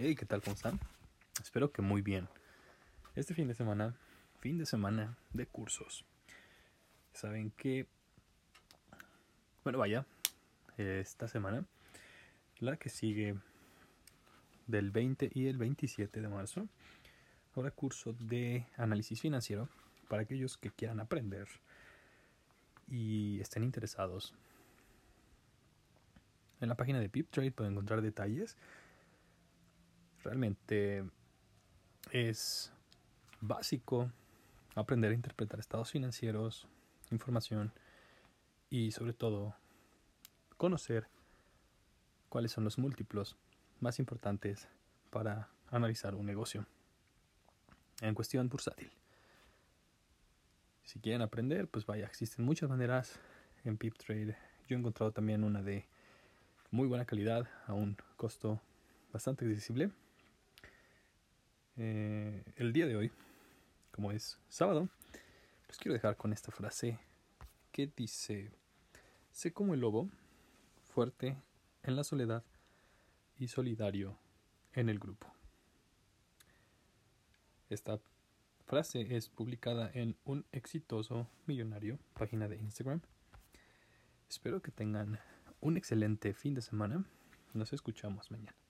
Hey, ¿qué tal? ¿Cómo están? Espero que muy bien. Este fin de semana, fin de semana de cursos. Saben que, bueno, vaya, esta semana, la que sigue del 20 y el 27 de marzo, habrá curso de análisis financiero para aquellos que quieran aprender y estén interesados. En la página de PipTrade pueden encontrar detalles realmente es básico aprender a interpretar estados financieros, información y sobre todo conocer cuáles son los múltiplos más importantes para analizar un negocio en cuestión bursátil. Si quieren aprender, pues vaya, existen muchas maneras en PipTrade. Yo he encontrado también una de muy buena calidad a un costo bastante accesible. Eh, el día de hoy, como es sábado, les quiero dejar con esta frase que dice, sé como el lobo, fuerte en la soledad y solidario en el grupo. Esta frase es publicada en un exitoso millonario, página de Instagram. Espero que tengan un excelente fin de semana. Nos escuchamos mañana.